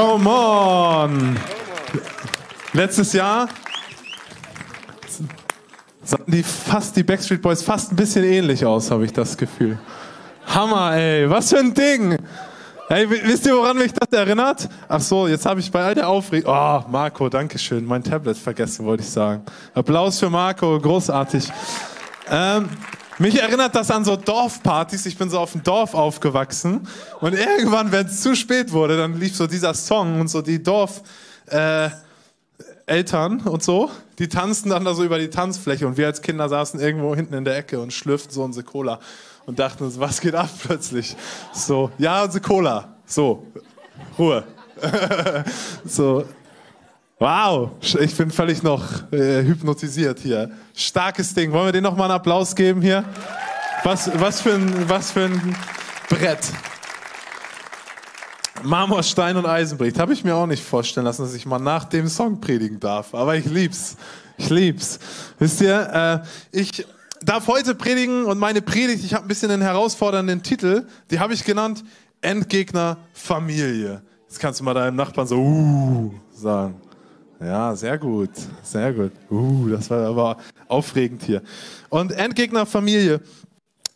Come on! Letztes Jahr sahen die fast die Backstreet Boys fast ein bisschen ähnlich aus, habe ich das Gefühl. Hammer, ey, was für ein Ding! Hey, wisst ihr, woran mich das erinnert? Ach so, jetzt habe ich bei all der Aufregung. Oh, Marco, danke schön. Mein Tablet vergessen, wollte ich sagen. Applaus für Marco, großartig. Ähm, mich erinnert das an so Dorfpartys. Ich bin so auf dem Dorf aufgewachsen. Und irgendwann, wenn es zu spät wurde, dann lief so dieser Song und so die Dorf. Äh, und so, die tanzten dann da so über die Tanzfläche und wir als Kinder saßen irgendwo hinten in der Ecke und schlürften so unsere Cola und dachten uns, was geht ab plötzlich? So, ja, unsere Cola. So, Ruhe. so, wow, ich bin völlig noch äh, hypnotisiert hier. Starkes Ding. Wollen wir denen nochmal einen Applaus geben hier? Was, was, für ein, was für ein Brett. Marmor, Stein und Eisenbricht. Habe ich mir auch nicht vorstellen lassen, dass ich mal nach dem Song predigen darf. Aber ich lieb's. Ich lieb's. Wisst ihr, äh, ich darf heute predigen und meine Predigt, ich habe ein bisschen einen herausfordernden Titel. Die habe ich genannt Endgegner Familie. Jetzt kannst du mal deinem Nachbarn so uh sagen. Ja, sehr gut. Sehr gut. Uh, das war aber aufregend hier. Und Endgegner Familie.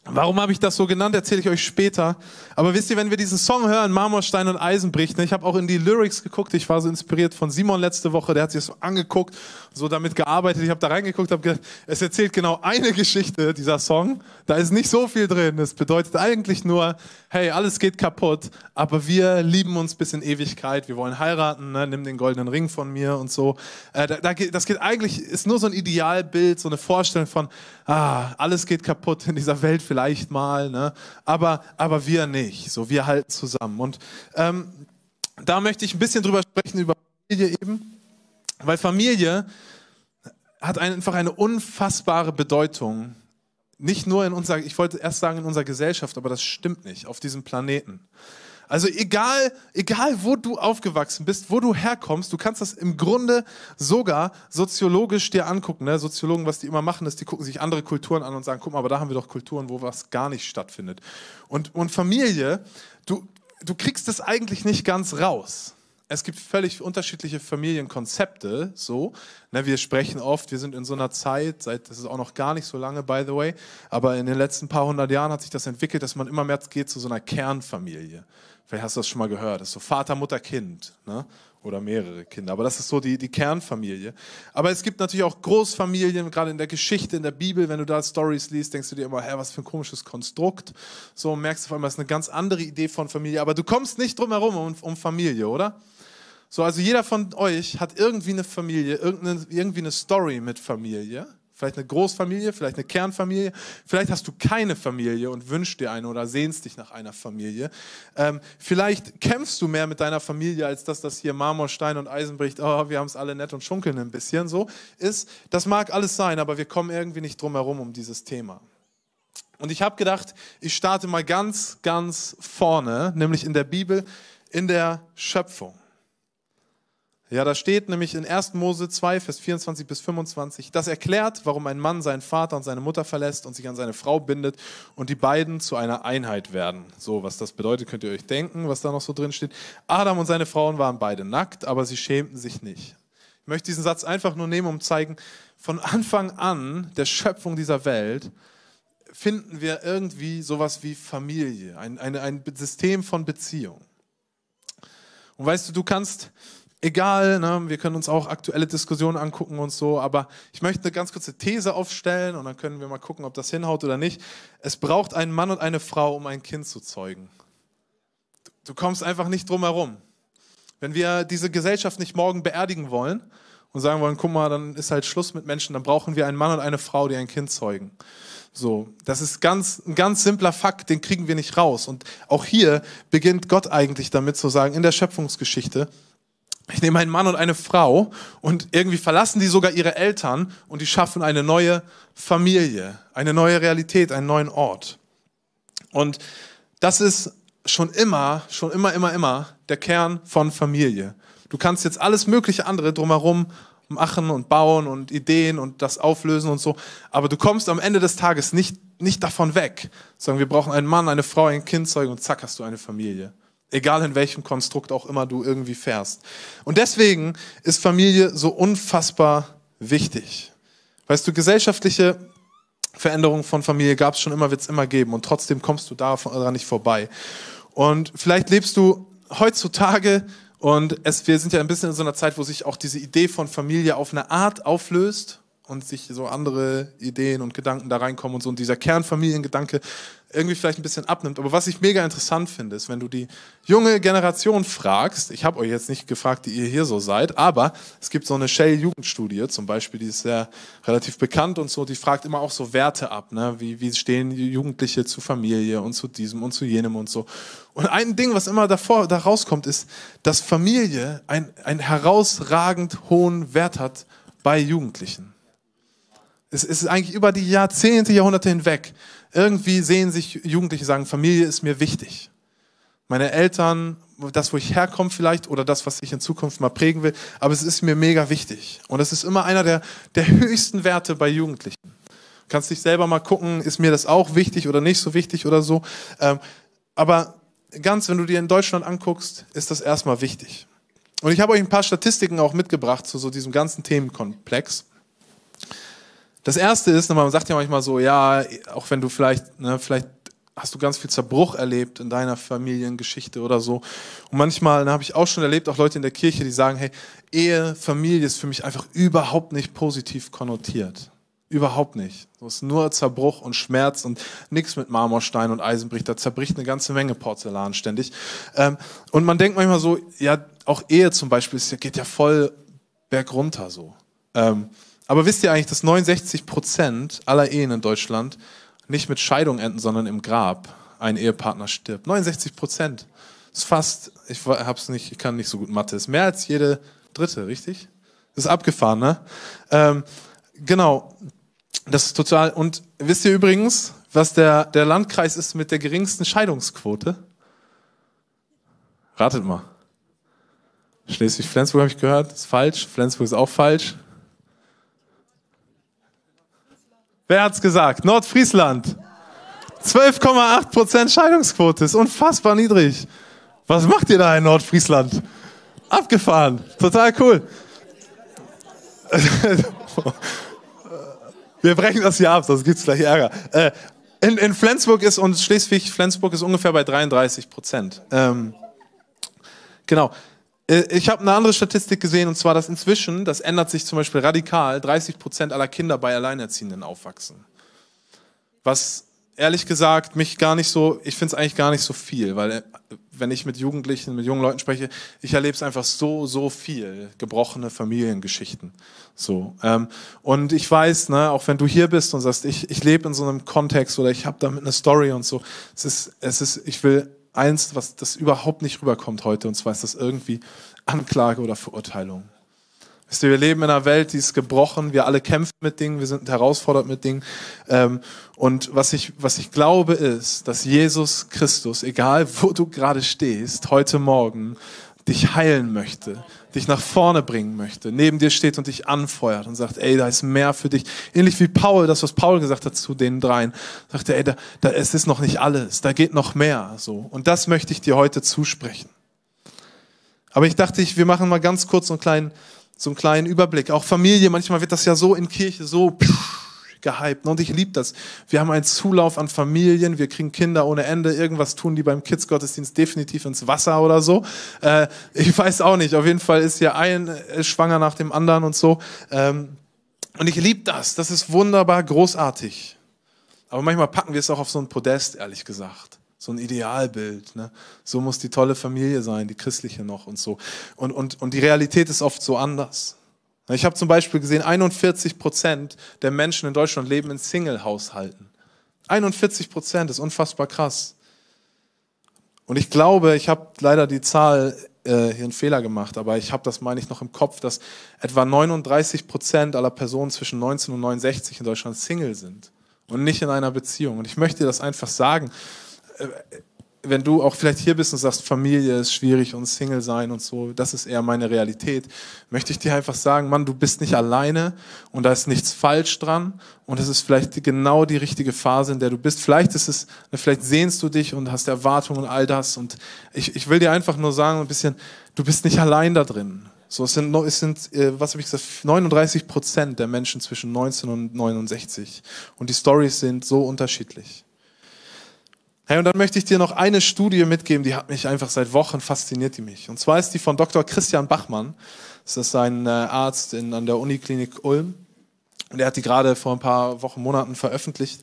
Warum habe ich das so genannt, erzähle ich euch später. Aber wisst ihr, wenn wir diesen Song hören, Marmorstein und Eisenbricht, ne, ich habe auch in die Lyrics geguckt, ich war so inspiriert von Simon letzte Woche, der hat sich das so angeguckt, so damit gearbeitet. Ich habe da reingeguckt, habe gedacht, es erzählt genau eine Geschichte, dieser Song. Da ist nicht so viel drin. Es bedeutet eigentlich nur, hey, alles geht kaputt, aber wir lieben uns bis in Ewigkeit. Wir wollen heiraten, ne, nimm den goldenen Ring von mir und so. Äh, da, da, das geht eigentlich, ist nur so ein Idealbild, so eine Vorstellung von, ah, alles geht kaputt in dieser Welt vielleicht mal, ne? aber, aber wir nicht. So, wir halten zusammen. Und ähm, da möchte ich ein bisschen drüber sprechen, über Familie eben, weil Familie hat einfach eine unfassbare Bedeutung. Nicht nur in unserer, ich wollte erst sagen in unserer Gesellschaft, aber das stimmt nicht, auf diesem Planeten. Also egal, egal wo du aufgewachsen bist, wo du herkommst, du kannst das im Grunde sogar soziologisch dir angucken. Ne? Soziologen, was die immer machen, ist, die gucken sich andere Kulturen an und sagen, guck mal, aber da haben wir doch Kulturen, wo was gar nicht stattfindet. Und, und Familie, du, du kriegst es eigentlich nicht ganz raus. Es gibt völlig unterschiedliche Familienkonzepte. So, ne, wir sprechen oft, wir sind in so einer Zeit, seit das ist auch noch gar nicht so lange, by the way, aber in den letzten paar hundert Jahren hat sich das entwickelt, dass man immer mehr geht zu so einer Kernfamilie. Vielleicht hast du das schon mal gehört. Das ist so Vater, Mutter, Kind. Ne? Oder mehrere Kinder. Aber das ist so die, die Kernfamilie. Aber es gibt natürlich auch Großfamilien, gerade in der Geschichte, in der Bibel, wenn du da Stories liest, denkst du dir immer, hä, was für ein komisches Konstrukt. So merkst du auf einmal, es ist eine ganz andere Idee von Familie. Aber du kommst nicht drum herum um, um Familie, oder? So, also jeder von euch hat irgendwie eine Familie, irgendwie eine Story mit Familie. Vielleicht eine Großfamilie, vielleicht eine Kernfamilie. Vielleicht hast du keine Familie und wünschst dir eine oder sehnst dich nach einer Familie. Ähm, vielleicht kämpfst du mehr mit deiner Familie, als dass das hier Marmor, Stein und Eisen bricht. Oh, wir haben es alle nett und schunkeln ein bisschen. So ist, das mag alles sein, aber wir kommen irgendwie nicht drum herum um dieses Thema. Und ich habe gedacht, ich starte mal ganz, ganz vorne, nämlich in der Bibel, in der Schöpfung. Ja, da steht nämlich in 1. Mose 2, Vers 24 bis 25, das erklärt, warum ein Mann seinen Vater und seine Mutter verlässt und sich an seine Frau bindet und die beiden zu einer Einheit werden. So, was das bedeutet, könnt ihr euch denken, was da noch so drin steht. Adam und seine Frauen waren beide nackt, aber sie schämten sich nicht. Ich möchte diesen Satz einfach nur nehmen, um zu zeigen, von Anfang an der Schöpfung dieser Welt finden wir irgendwie sowas wie Familie, ein, ein, ein System von Beziehung. Und weißt du, du kannst egal, ne? wir können uns auch aktuelle Diskussionen angucken und so, aber ich möchte eine ganz kurze These aufstellen und dann können wir mal gucken, ob das hinhaut oder nicht. Es braucht einen Mann und eine Frau, um ein Kind zu zeugen. Du kommst einfach nicht drum herum. Wenn wir diese Gesellschaft nicht morgen beerdigen wollen und sagen wollen, guck mal, dann ist halt Schluss mit Menschen, dann brauchen wir einen Mann und eine Frau, die ein Kind zeugen. So, das ist ganz, ein ganz simpler Fakt, den kriegen wir nicht raus. Und auch hier beginnt Gott eigentlich damit zu sagen, in der Schöpfungsgeschichte, ich nehme einen Mann und eine Frau und irgendwie verlassen die sogar ihre Eltern und die schaffen eine neue Familie, eine neue Realität, einen neuen Ort. Und das ist schon immer, schon immer, immer, immer der Kern von Familie. Du kannst jetzt alles mögliche andere drumherum machen und bauen und Ideen und das auflösen und so, aber du kommst am Ende des Tages nicht, nicht davon weg. Sagen, wir brauchen einen Mann, eine Frau, ein Kind zeugen und zack hast du eine Familie. Egal in welchem Konstrukt auch immer du irgendwie fährst. Und deswegen ist Familie so unfassbar wichtig. Weißt du, gesellschaftliche Veränderungen von Familie gab es schon immer, wird es immer geben. Und trotzdem kommst du daran nicht vorbei. Und vielleicht lebst du heutzutage und es, wir sind ja ein bisschen in so einer Zeit, wo sich auch diese Idee von Familie auf eine Art auflöst und sich so andere Ideen und Gedanken da reinkommen und so und dieser Kernfamiliengedanke irgendwie vielleicht ein bisschen abnimmt. Aber was ich mega interessant finde, ist, wenn du die junge Generation fragst, ich habe euch jetzt nicht gefragt, die ihr hier so seid, aber es gibt so eine Shell-Jugendstudie zum Beispiel, die ist sehr relativ bekannt und so, die fragt immer auch so Werte ab, ne? wie, wie stehen die Jugendliche zu Familie und zu diesem und zu jenem und so. Und ein Ding, was immer davor, da rauskommt, ist, dass Familie einen herausragend hohen Wert hat bei Jugendlichen. Es ist eigentlich über die Jahrzehnte, Jahrhunderte hinweg. Irgendwie sehen sich Jugendliche sagen, Familie ist mir wichtig. Meine Eltern, das, wo ich herkomme vielleicht, oder das, was ich in Zukunft mal prägen will, aber es ist mir mega wichtig. Und es ist immer einer der, der höchsten Werte bei Jugendlichen. Du kannst dich selber mal gucken, ist mir das auch wichtig oder nicht so wichtig oder so. Ähm, aber ganz, wenn du dir in Deutschland anguckst, ist das erstmal wichtig. Und ich habe euch ein paar Statistiken auch mitgebracht zu so diesem ganzen Themenkomplex. Das erste ist, man sagt ja manchmal so, ja, auch wenn du vielleicht, ne, vielleicht hast du ganz viel Zerbruch erlebt in deiner Familiengeschichte oder so. Und manchmal ne, habe ich auch schon erlebt, auch Leute in der Kirche, die sagen, hey, Ehe, Familie ist für mich einfach überhaupt nicht positiv konnotiert. Überhaupt nicht. Es ist nur Zerbruch und Schmerz und nichts mit Marmorstein und Eisenbrich. Da zerbricht eine ganze Menge Porzellan ständig. Ähm, und man denkt manchmal so, ja, auch Ehe zum Beispiel geht ja voll bergunter so. Ähm, aber wisst ihr eigentlich, dass 69 Prozent aller Ehen in Deutschland nicht mit Scheidung enden, sondern im Grab ein Ehepartner stirbt? 69 Prozent. Ist fast, ich hab's nicht, ich kann nicht so gut Mathe, ist mehr als jede dritte, richtig? Ist abgefahren, ne? Ähm, genau. Das ist total. Und wisst ihr übrigens, was der, der Landkreis ist mit der geringsten Scheidungsquote? Ratet mal. Schleswig-Flensburg habe ich gehört, ist falsch. Flensburg ist auch falsch. Wer hat's gesagt? Nordfriesland. 12,8% Scheidungsquote ist unfassbar niedrig. Was macht ihr da in Nordfriesland? Abgefahren. Total cool. Wir brechen das hier ab, sonst gibt's gleich Ärger. Äh, in, in Flensburg ist und Schleswig-Flensburg ist ungefähr bei 33 Prozent. Ähm, genau. Äh, ich habe eine andere Statistik gesehen, und zwar, dass inzwischen, das ändert sich zum Beispiel radikal, 30 Prozent aller Kinder bei Alleinerziehenden aufwachsen. Was ehrlich gesagt mich gar nicht so, ich finde es eigentlich gar nicht so viel, weil äh, wenn ich mit Jugendlichen, mit jungen Leuten spreche, ich erlebe es einfach so, so viel, gebrochene Familiengeschichten. So. Ähm, und ich weiß, ne, auch wenn du hier bist und sagst, ich, ich lebe in so einem Kontext oder ich habe damit eine Story und so, es ist, es ist, ich will eins, was das überhaupt nicht rüberkommt heute, und zwar ist das irgendwie Anklage oder Verurteilung. Wisst ihr, wir leben in einer Welt, die ist gebrochen, wir alle kämpfen mit Dingen, wir sind herausfordert mit Dingen. Ähm, und was ich, was ich glaube ist, dass Jesus Christus, egal wo du gerade stehst, heute Morgen dich heilen möchte, dich nach vorne bringen möchte, neben dir steht und dich anfeuert und sagt, ey, da ist mehr für dich. Ähnlich wie Paul, das, was Paul gesagt hat zu den dreien, sagte, ey, da, da, es ist noch nicht alles, da geht noch mehr, so. Und das möchte ich dir heute zusprechen. Aber ich dachte, ich, wir machen mal ganz kurz so einen kleinen, so einen kleinen Überblick. Auch Familie, manchmal wird das ja so in Kirche so, pff, gehypt. Und ich liebe das. Wir haben einen Zulauf an Familien, wir kriegen Kinder ohne Ende. Irgendwas tun die beim Kids-Gottesdienst definitiv ins Wasser oder so. Äh, ich weiß auch nicht. Auf jeden Fall ist hier ein äh, schwanger nach dem anderen und so. Ähm, und ich liebe das. Das ist wunderbar großartig. Aber manchmal packen wir es auch auf so ein Podest, ehrlich gesagt so ein Idealbild. Ne? So muss die tolle Familie sein, die christliche noch und so. Und, und, und die Realität ist oft so anders. Ich habe zum Beispiel gesehen, 41 Prozent der Menschen in Deutschland leben in Single-Haushalten. 41 Prozent ist unfassbar krass. Und ich glaube, ich habe leider die Zahl äh, hier einen Fehler gemacht, aber ich habe das, meine ich, noch im Kopf, dass etwa 39 Prozent aller Personen zwischen 19 und 69 in Deutschland Single sind und nicht in einer Beziehung. Und ich möchte das einfach sagen. Äh, wenn du auch vielleicht hier bist und sagst, Familie ist schwierig und Single sein und so, das ist eher meine Realität, möchte ich dir einfach sagen, Mann, du bist nicht alleine und da ist nichts falsch dran und es ist vielleicht genau die richtige Phase, in der du bist. Vielleicht ist es, vielleicht sehnst du dich und hast Erwartungen und all das und ich, ich will dir einfach nur sagen, ein bisschen, du bist nicht allein da drin. So, es sind, es sind äh, was habe ich gesagt, 39 Prozent der Menschen zwischen 19 und 69 und die Stories sind so unterschiedlich. Hey, und dann möchte ich dir noch eine Studie mitgeben, die hat mich einfach seit Wochen fasziniert, die mich. Und zwar ist die von Dr. Christian Bachmann. Das ist ein äh, Arzt in, an der Uniklinik Ulm. Und er hat die gerade vor ein paar Wochen, Monaten veröffentlicht.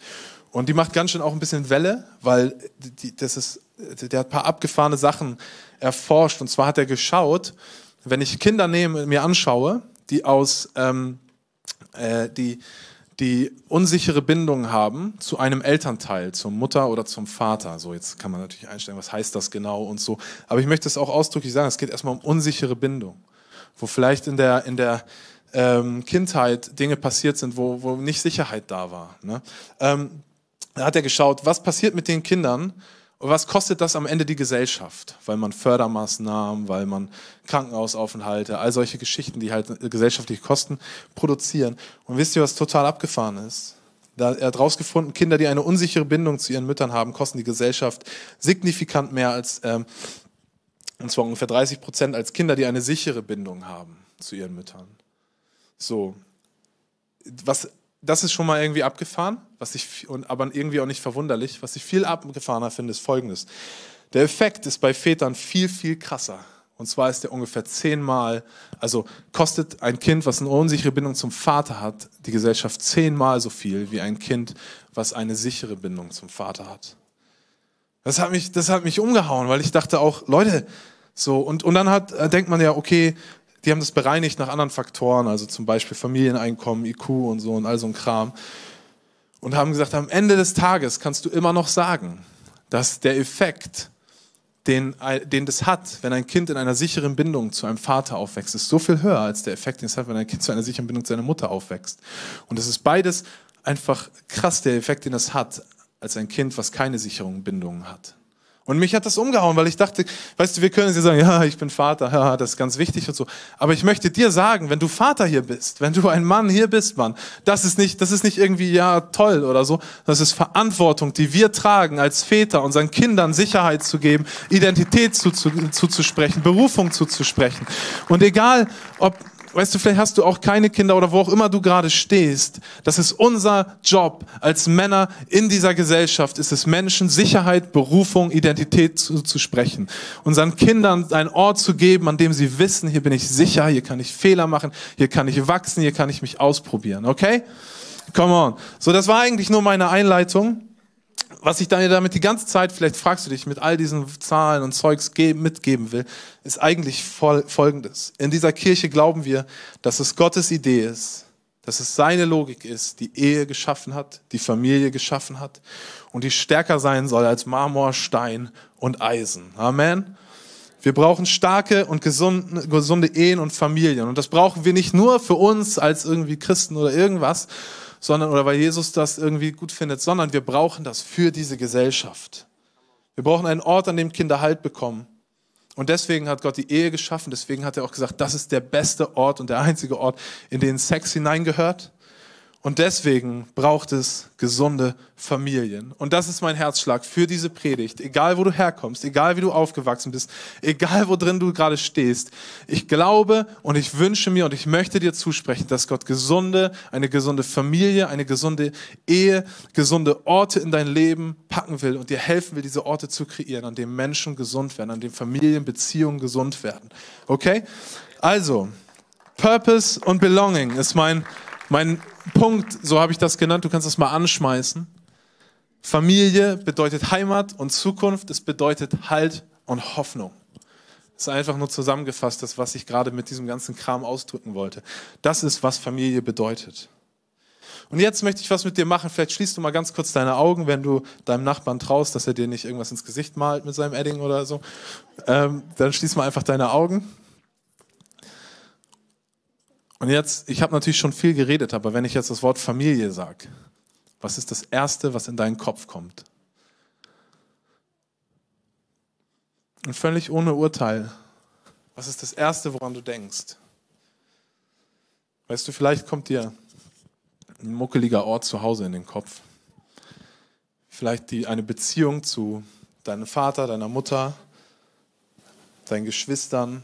Und die macht ganz schön auch ein bisschen Welle, weil die, das ist, der hat ein paar abgefahrene Sachen erforscht. Und zwar hat er geschaut, wenn ich Kinder nehme, mir anschaue, die aus, ähm, äh, die, die unsichere Bindung haben zu einem Elternteil, zur Mutter oder zum Vater. So, jetzt kann man natürlich einstellen, was heißt das genau und so. Aber ich möchte es auch ausdrücklich sagen, es geht erstmal um unsichere Bindung, wo vielleicht in der, in der ähm, Kindheit Dinge passiert sind, wo, wo nicht Sicherheit da war. Ne? Ähm, da hat er geschaut, was passiert mit den Kindern, und was kostet das am Ende die Gesellschaft? Weil man Fördermaßnahmen, weil man Krankenhausaufenthalte, all solche Geschichten, die halt gesellschaftliche Kosten produzieren. Und wisst ihr, was total abgefahren ist? Da, er hat herausgefunden, Kinder, die eine unsichere Bindung zu ihren Müttern haben, kosten die Gesellschaft signifikant mehr als, ähm, und zwar ungefähr 30 Prozent, als Kinder, die eine sichere Bindung haben zu ihren Müttern. So. Was das ist schon mal irgendwie abgefahren, was ich, aber irgendwie auch nicht verwunderlich. Was ich viel abgefahrener finde, ist folgendes. Der Effekt ist bei Vätern viel, viel krasser. Und zwar ist der ungefähr zehnmal, also kostet ein Kind, was eine unsichere Bindung zum Vater hat, die Gesellschaft zehnmal so viel wie ein Kind, was eine sichere Bindung zum Vater hat. Das hat mich, das hat mich umgehauen, weil ich dachte auch, Leute, so, und, und dann hat, äh, denkt man ja, okay, die haben das bereinigt nach anderen Faktoren, also zum Beispiel Familieneinkommen, IQ und so und all so ein Kram. Und haben gesagt, am Ende des Tages kannst du immer noch sagen, dass der Effekt, den, den das hat, wenn ein Kind in einer sicheren Bindung zu einem Vater aufwächst, ist so viel höher als der Effekt, den es hat, wenn ein Kind zu einer sicheren Bindung zu seiner Mutter aufwächst. Und es ist beides einfach krass, der Effekt, den es hat, als ein Kind, was keine sicheren Bindungen hat. Und mich hat das umgehauen, weil ich dachte, weißt du, wir können jetzt sagen, ja, ich bin Vater, ja, das ist ganz wichtig und so. Aber ich möchte dir sagen, wenn du Vater hier bist, wenn du ein Mann hier bist, Mann, das ist nicht, das ist nicht irgendwie, ja, toll oder so. Das ist Verantwortung, die wir tragen als Väter, unseren Kindern Sicherheit zu geben, Identität zuzusprechen, Berufung zuzusprechen. Und egal, ob, weißt du, vielleicht hast du auch keine Kinder oder wo auch immer du gerade stehst. Das ist unser Job als Männer in dieser Gesellschaft, ist es Menschen Sicherheit, Berufung, Identität zu, zu sprechen. Unseren Kindern einen Ort zu geben, an dem sie wissen, hier bin ich sicher, hier kann ich Fehler machen, hier kann ich wachsen, hier kann ich mich ausprobieren. Okay? Come on. So, das war eigentlich nur meine Einleitung was ich dir damit die ganze Zeit, vielleicht fragst du dich, mit all diesen Zahlen und Zeugs mitgeben will, ist eigentlich folgendes. In dieser Kirche glauben wir, dass es Gottes Idee ist, dass es seine Logik ist, die Ehe geschaffen hat, die Familie geschaffen hat und die stärker sein soll als Marmor, Stein und Eisen. Amen. Wir brauchen starke und gesunde, gesunde Ehen und Familien. Und das brauchen wir nicht nur für uns als irgendwie Christen oder irgendwas, sondern oder weil Jesus das irgendwie gut findet, sondern wir brauchen das für diese Gesellschaft. Wir brauchen einen Ort, an dem Kinder Halt bekommen. Und deswegen hat Gott die Ehe geschaffen, deswegen hat er auch gesagt, das ist der beste Ort und der einzige Ort, in den Sex hineingehört. Und deswegen braucht es gesunde Familien. Und das ist mein Herzschlag für diese Predigt. Egal, wo du herkommst, egal, wie du aufgewachsen bist, egal, wo drin du gerade stehst. Ich glaube und ich wünsche mir und ich möchte dir zusprechen, dass Gott gesunde, eine gesunde Familie, eine gesunde Ehe, gesunde Orte in dein Leben packen will und dir helfen will, diese Orte zu kreieren, an denen Menschen gesund werden, an denen Familien, Beziehungen gesund werden. Okay? Also, Purpose und Belonging ist mein mein Punkt, so habe ich das genannt, du kannst das mal anschmeißen. Familie bedeutet Heimat und Zukunft, es bedeutet Halt und Hoffnung. Das ist einfach nur zusammengefasst, das, was ich gerade mit diesem ganzen Kram ausdrücken wollte. Das ist, was Familie bedeutet. Und jetzt möchte ich was mit dir machen. Vielleicht schließt du mal ganz kurz deine Augen, wenn du deinem Nachbarn traust, dass er dir nicht irgendwas ins Gesicht malt mit seinem Edding oder so. Ähm, dann schließ mal einfach deine Augen. Und jetzt, ich habe natürlich schon viel geredet, aber wenn ich jetzt das Wort Familie sage, was ist das Erste, was in deinen Kopf kommt? Und völlig ohne Urteil. Was ist das Erste, woran du denkst? Weißt du, vielleicht kommt dir ein muckeliger Ort zu Hause in den Kopf. Vielleicht die, eine Beziehung zu deinem Vater, deiner Mutter, deinen Geschwistern.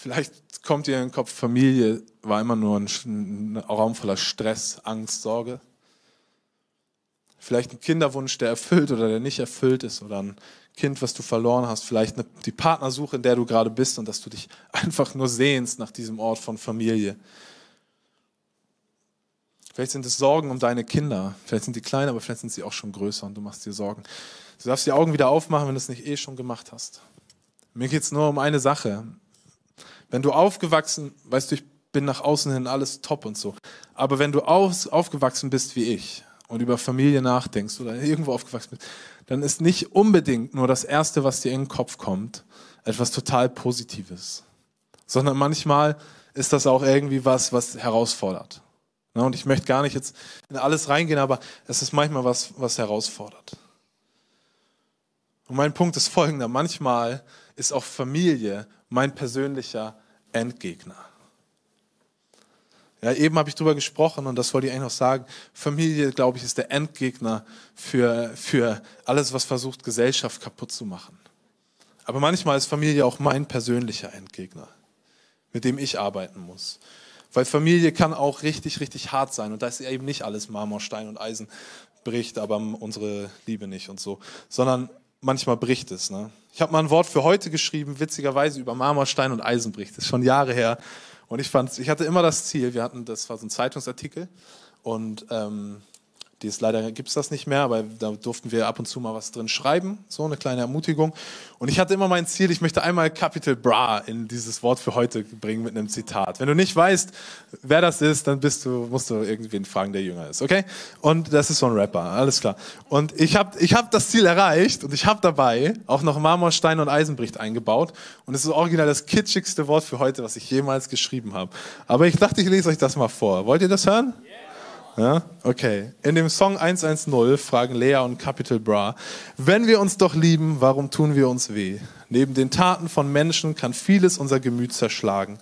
Vielleicht kommt dir in den Kopf, Familie war immer nur ein, Raum voller Stress, Angst, Sorge. Vielleicht ein Kinderwunsch, der erfüllt oder der nicht erfüllt ist oder ein Kind, was du verloren hast. Vielleicht eine, die Partnersuche, in der du gerade bist und dass du dich einfach nur sehnst nach diesem Ort von Familie. Vielleicht sind es Sorgen um deine Kinder. Vielleicht sind die klein, aber vielleicht sind sie auch schon größer und du machst dir Sorgen. Du darfst die Augen wieder aufmachen, wenn du es nicht eh schon gemacht hast. Mir geht es nur um eine Sache. Wenn du aufgewachsen, weißt du, ich bin nach außen hin alles top und so. Aber wenn du aus, aufgewachsen bist wie ich und über Familie nachdenkst oder irgendwo aufgewachsen bist, dann ist nicht unbedingt nur das Erste, was dir in den Kopf kommt, etwas total Positives. Sondern manchmal ist das auch irgendwie was, was herausfordert. Ne, und ich möchte gar nicht jetzt in alles reingehen, aber es ist manchmal was, was herausfordert. Und mein Punkt ist folgender. Manchmal ist auch Familie mein persönlicher Endgegner. Ja, eben habe ich darüber gesprochen und das wollte ich eigentlich noch sagen. Familie, glaube ich, ist der Endgegner für, für alles, was versucht, Gesellschaft kaputt zu machen. Aber manchmal ist Familie auch mein persönlicher Endgegner, mit dem ich arbeiten muss. Weil Familie kann auch richtig, richtig hart sein. Und da ist eben nicht alles Marmor, Stein und Eisen bricht, aber unsere Liebe nicht und so. Sondern manchmal bricht es. Ne? Ich habe mal ein Wort für heute geschrieben, witzigerweise über Marmor, Stein und Eisen bricht. Ist schon Jahre her. Und ich fand, ich hatte immer das Ziel, wir hatten, das war so ein Zeitungsartikel und ähm, Dies, leider gibt es das nicht mehr, aber da durften wir ab und zu mal was drin schreiben, so eine kleine Ermutigung. Und ich hatte immer mein Ziel, ich möchte einmal Capital Bra in dieses Wort für heute bringen mit einem Zitat. Wenn du nicht weißt, wer das ist, dann bist du, musst du irgendwen fragen, der jünger ist, okay? Und das ist so ein Rapper, alles klar. Und ich habe ich hab das Ziel erreicht und ich habe dabei auch noch Marmor, Stein und Eisenbricht eingebaut. Und es ist original das kitschigste Wort für heute, was ich jemals geschrieben habe. Aber ich dachte, ich lese euch das mal vor. Wollt ihr das hören? Yeah. Ja? Okay. In dem Song 110 fragen Lea und Capital Bra, wenn wir uns doch lieben, warum tun wir uns weh? Neben den Taten von Menschen kann vieles unser Gemüt zerschlagen.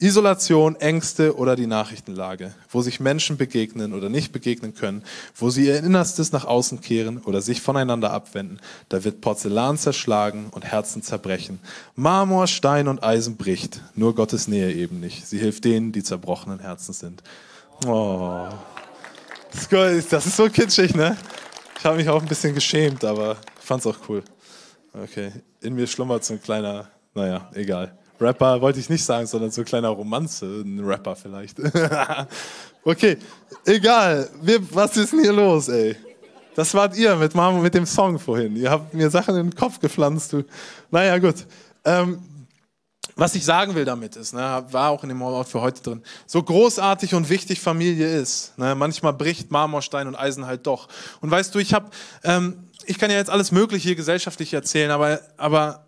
Isolation, Ängste oder die Nachrichtenlage, wo sich Menschen begegnen oder nicht begegnen können, wo sie ihr Innerstes nach außen kehren oder sich voneinander abwenden, da wird Porzellan zerschlagen und Herzen zerbrechen. Marmor, Stein und Eisen bricht, nur Gottes Nähe eben nicht. Sie hilft denen, die zerbrochenen Herzen sind. Oh. Das ist so kitschig, ne? Ich habe mich auch ein bisschen geschämt, aber ich fand es auch cool. Okay, in mir schlummert so ein kleiner, naja, egal. Rapper wollte ich nicht sagen, sondern so ein kleiner Romanze, ein Rapper vielleicht. okay, egal. Wir, was ist denn hier los, ey? Das wart ihr mit Mama mit dem Song vorhin. Ihr habt mir Sachen in den Kopf gepflanzt. Du. Naja, gut. Ähm, was ich sagen will damit ist, ne, war auch in dem Wort für heute drin, so großartig und wichtig Familie ist, ne, manchmal bricht Marmorstein und Eisen halt doch. Und weißt du, ich habe, ähm, ich kann ja jetzt alles Mögliche hier gesellschaftlich erzählen, aber, aber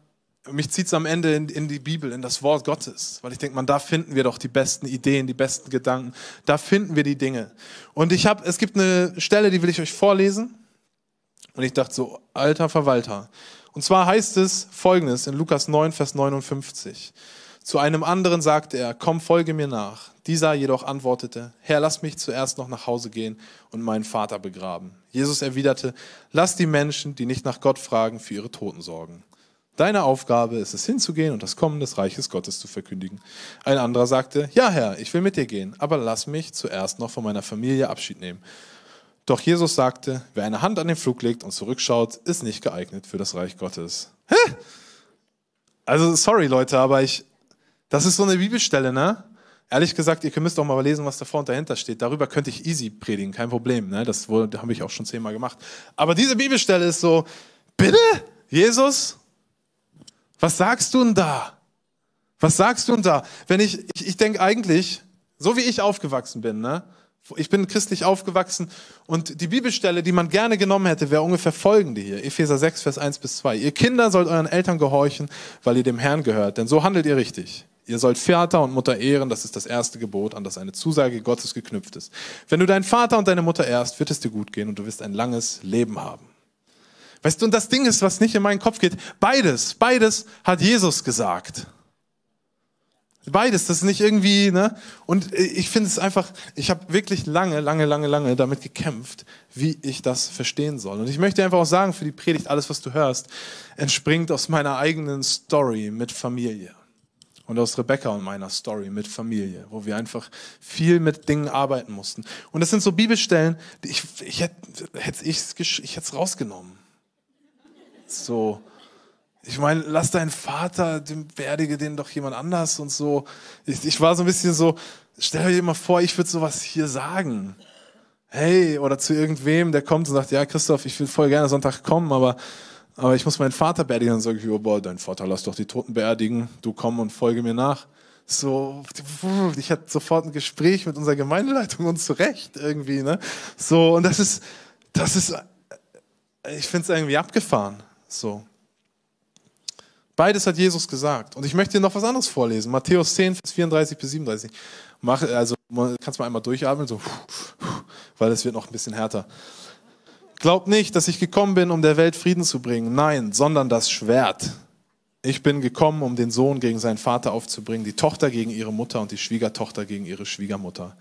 mich zieht es am Ende in, in, die Bibel, in das Wort Gottes, weil ich denke, man, da finden wir doch die besten Ideen, die besten Gedanken, da finden wir die Dinge. Und ich habe, es gibt eine Stelle, die will ich euch vorlesen. Und ich dachte so, alter Verwalter, und zwar heißt es folgendes in Lukas 9, Vers 59. Zu einem anderen sagte er, komm, folge mir nach. Dieser jedoch antwortete, Herr, lass mich zuerst noch nach Hause gehen und meinen Vater begraben. Jesus erwiderte, lass die Menschen, die nicht nach Gott fragen, für ihre Toten sorgen. Deine Aufgabe ist es hinzugehen und das Kommen des Reiches Gottes zu verkündigen. Ein anderer sagte, ja Herr, ich will mit dir gehen, aber lass mich zuerst noch von meiner Familie Abschied nehmen. Doch Jesus sagte, wer eine Hand an den Flug legt und zurückschaut, ist nicht geeignet für das Reich Gottes. Hä? Also, sorry Leute, aber ich, das ist so eine Bibelstelle, ne? Ehrlich gesagt, ihr müsst doch mal lesen, was davor und dahinter steht. Darüber könnte ich easy predigen, kein Problem. Ne? Das habe ich auch schon zehnmal gemacht. Aber diese Bibelstelle ist so, bitte, Jesus, was sagst du denn da? Was sagst du denn da? Wenn ich, ich, ich denke eigentlich, so wie ich aufgewachsen bin, ne? Ich bin christlich aufgewachsen und die Bibelstelle, die man gerne genommen hätte, wäre ungefähr folgende hier. Epheser 6, Vers 1 bis 2. Ihr Kinder sollt euren Eltern gehorchen, weil ihr dem Herrn gehört, denn so handelt ihr richtig. Ihr sollt Vater und Mutter ehren, das ist das erste Gebot, an das eine Zusage Gottes geknüpft ist. Wenn du deinen Vater und deine Mutter ehrst, wird es dir gut gehen und du wirst ein langes Leben haben. Weißt du, und das Ding ist, was nicht in meinen Kopf geht, beides, beides hat Jesus gesagt. Beides, das ist nicht irgendwie, ne? Und ich finde es einfach, ich habe wirklich lange, lange, lange, lange damit gekämpft, wie ich das verstehen soll. Und ich möchte einfach auch sagen, für die Predigt, alles, was du hörst, entspringt aus meiner eigenen Story mit Familie. Und aus Rebecca und meiner Story mit Familie, wo wir einfach viel mit Dingen arbeiten mussten. Und das sind so Bibelstellen, die ich, ich hätte ich, ich hätte es rausgenommen. So, ich meine, lass deinen Vater, dem beerdige den doch jemand anders und so. Ich, ich war so ein bisschen so, stell dir mal vor, ich würde sowas hier sagen. Hey, oder zu irgendwem, der kommt und sagt, ja, Christoph, ich will voll gerne Sonntag kommen, aber, aber ich muss meinen Vater beerdigen. Dann sage ich, oh, boah, dein Vater, lass doch die Toten beerdigen, du komm und folge mir nach. So, ich hatte sofort ein Gespräch mit unserer Gemeindeleitung und zurecht irgendwie, ne? So, und das ist, das ist, ich finde es irgendwie abgefahren, so. Beides hat Jesus gesagt. Und ich möchte dir noch was anderes vorlesen. Matthäus 10, Vers 34 bis 37. Mach, also kannst mal einmal durchatmen, so, weil es wird noch ein bisschen härter. Glaubt nicht, dass ich gekommen bin, um der Welt Frieden zu bringen. Nein, sondern das Schwert. Ich bin gekommen, um den Sohn gegen seinen Vater aufzubringen, die Tochter gegen ihre Mutter und die Schwiegertochter gegen ihre Schwiegermutter.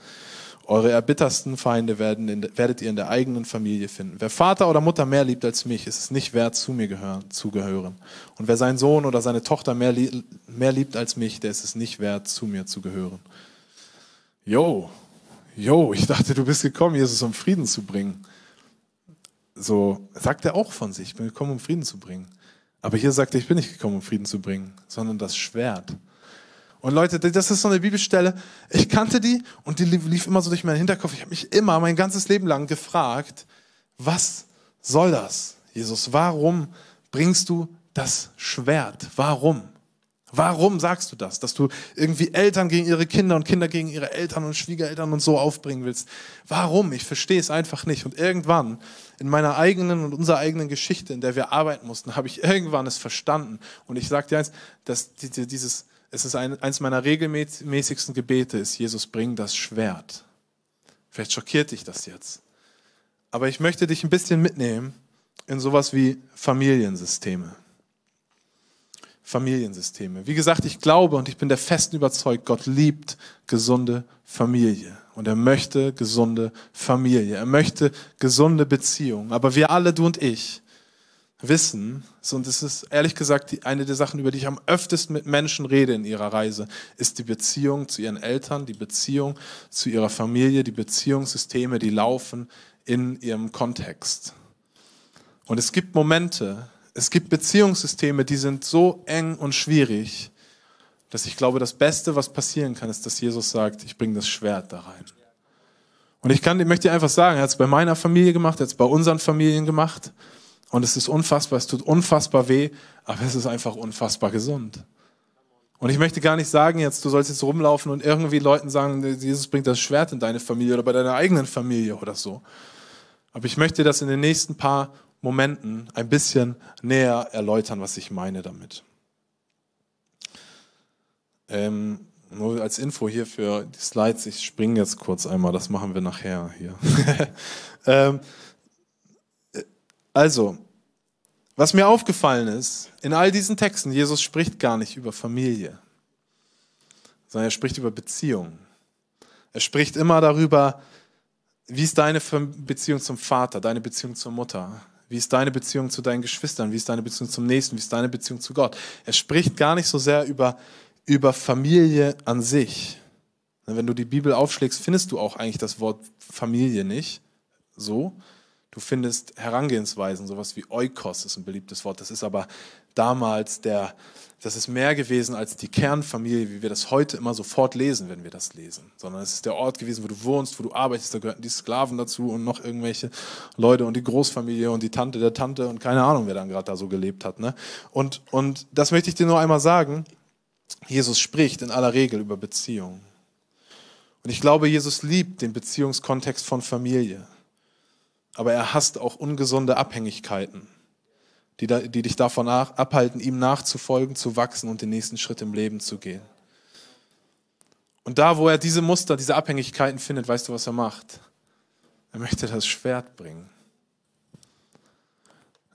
Eure erbittersten Feinde in, werdet ihr in der eigenen Familie finden. Wer Vater oder Mutter mehr liebt als mich, ist es nicht wert, zu mir gehören, zu gehören. Und wer seinen Sohn oder seine Tochter mehr, mehr liebt als mich, der ist es nicht wert, zu mir zu gehören. Jo, jo, ich dachte, du bist gekommen, Jesus, um Frieden zu bringen. So sagt er auch von sich, ich bin gekommen, um Frieden zu bringen. Aber hier sagt er, ich bin nicht gekommen, um Frieden zu bringen, sondern das Schwert. Und Leute, das ist so eine Bibelstelle, ich kannte die und die lief immer so durch meinen Hinterkopf. Ich habe mich immer mein ganzes Leben lang gefragt, was soll das, Jesus? Warum bringst du das Schwert? Warum? Warum sagst du das? Dass du irgendwie Eltern gegen ihre Kinder und Kinder gegen ihre Eltern und Schwiegereltern und so aufbringen willst. Warum? Ich verstehe es einfach nicht. Und irgendwann in meiner eigenen und unserer eigenen Geschichte, in der wir arbeiten mussten, habe ich irgendwann es verstanden. Und ich sage dir eins, dass dieses, es ist ein, eines meiner regelmäßigsten Gebete, ist, Jesus, bring das Schwert. Vielleicht schockiert dich das jetzt. Aber ich möchte dich ein bisschen mitnehmen in sowas wie Familiensysteme. Familiensysteme. Wie gesagt, ich glaube und ich bin der festen überzeugt, Gott liebt gesunde Familie. Und er möchte gesunde Familie. Er möchte gesunde Beziehungen. Aber wir alle, du und ich, wissen, und es ist ehrlich gesagt eine der Sachen, über die ich am öftesten mit Menschen rede in ihrer Reise, ist die Beziehung zu ihren Eltern, die Beziehung zu ihrer Familie, die Beziehungssysteme, die laufen in ihrem Kontext. Und es gibt Momente, es gibt Beziehungssysteme, die sind so eng und schwierig, dass ich glaube, das Beste, was passieren kann, ist, dass Jesus sagt, ich bringe das Schwert da rein. Und ich kann, ich möchte dir einfach sagen, er hat es bei meiner Familie gemacht, er hat es bei unseren Familien gemacht. Und es ist unfassbar, es tut unfassbar weh, aber es ist einfach unfassbar gesund. Und ich möchte gar nicht sagen jetzt, du sollst jetzt rumlaufen und irgendwie Leuten sagen, Jesus bringt das Schwert in deine Familie oder bei deiner eigenen Familie oder so. Aber ich möchte das in den nächsten paar Momenten ein bisschen näher erläutern, was ich meine damit. Ähm, nur als Info hier für die Slides, ich springe jetzt kurz einmal, das machen wir nachher hier. ähm, also, was mir aufgefallen ist, in all diesen Texten, Jesus spricht gar nicht über Familie, sondern er spricht über Beziehung. Er spricht immer darüber, wie ist deine Beziehung zum Vater, deine Beziehung zur Mutter, wie ist deine Beziehung zu deinen Geschwistern, wie ist deine Beziehung zum Nächsten, wie ist deine Beziehung zu Gott. Er spricht gar nicht so sehr über, über Familie an sich. Wenn du die Bibel aufschlägst, findest du auch eigentlich das Wort Familie nicht so, Du findest Herangehensweisen, sowas wie Oikos ist ein beliebtes Wort. Das ist aber damals der, das ist mehr gewesen als die Kernfamilie, wie wir das heute immer sofort lesen, wenn wir das lesen. Sondern es ist der Ort gewesen, wo du wohnst, wo du arbeitest. Da gehörten die Sklaven dazu und noch irgendwelche Leute und die Großfamilie und die Tante der Tante und keine Ahnung, wer dann gerade da so gelebt hat. Ne? Und, und das möchte ich dir nur einmal sagen. Jesus spricht in aller Regel über Beziehungen. Und ich glaube, Jesus liebt den Beziehungskontext von Familie aber er hasst auch ungesunde Abhängigkeiten, die, da, die dich davon nach, abhalten, ihm nachzufolgen, zu wachsen und den nächsten Schritt im Leben zu gehen. Und da, wo er diese Muster, diese Abhängigkeiten findet, weißt du, was er macht? Er möchte das Schwert bringen.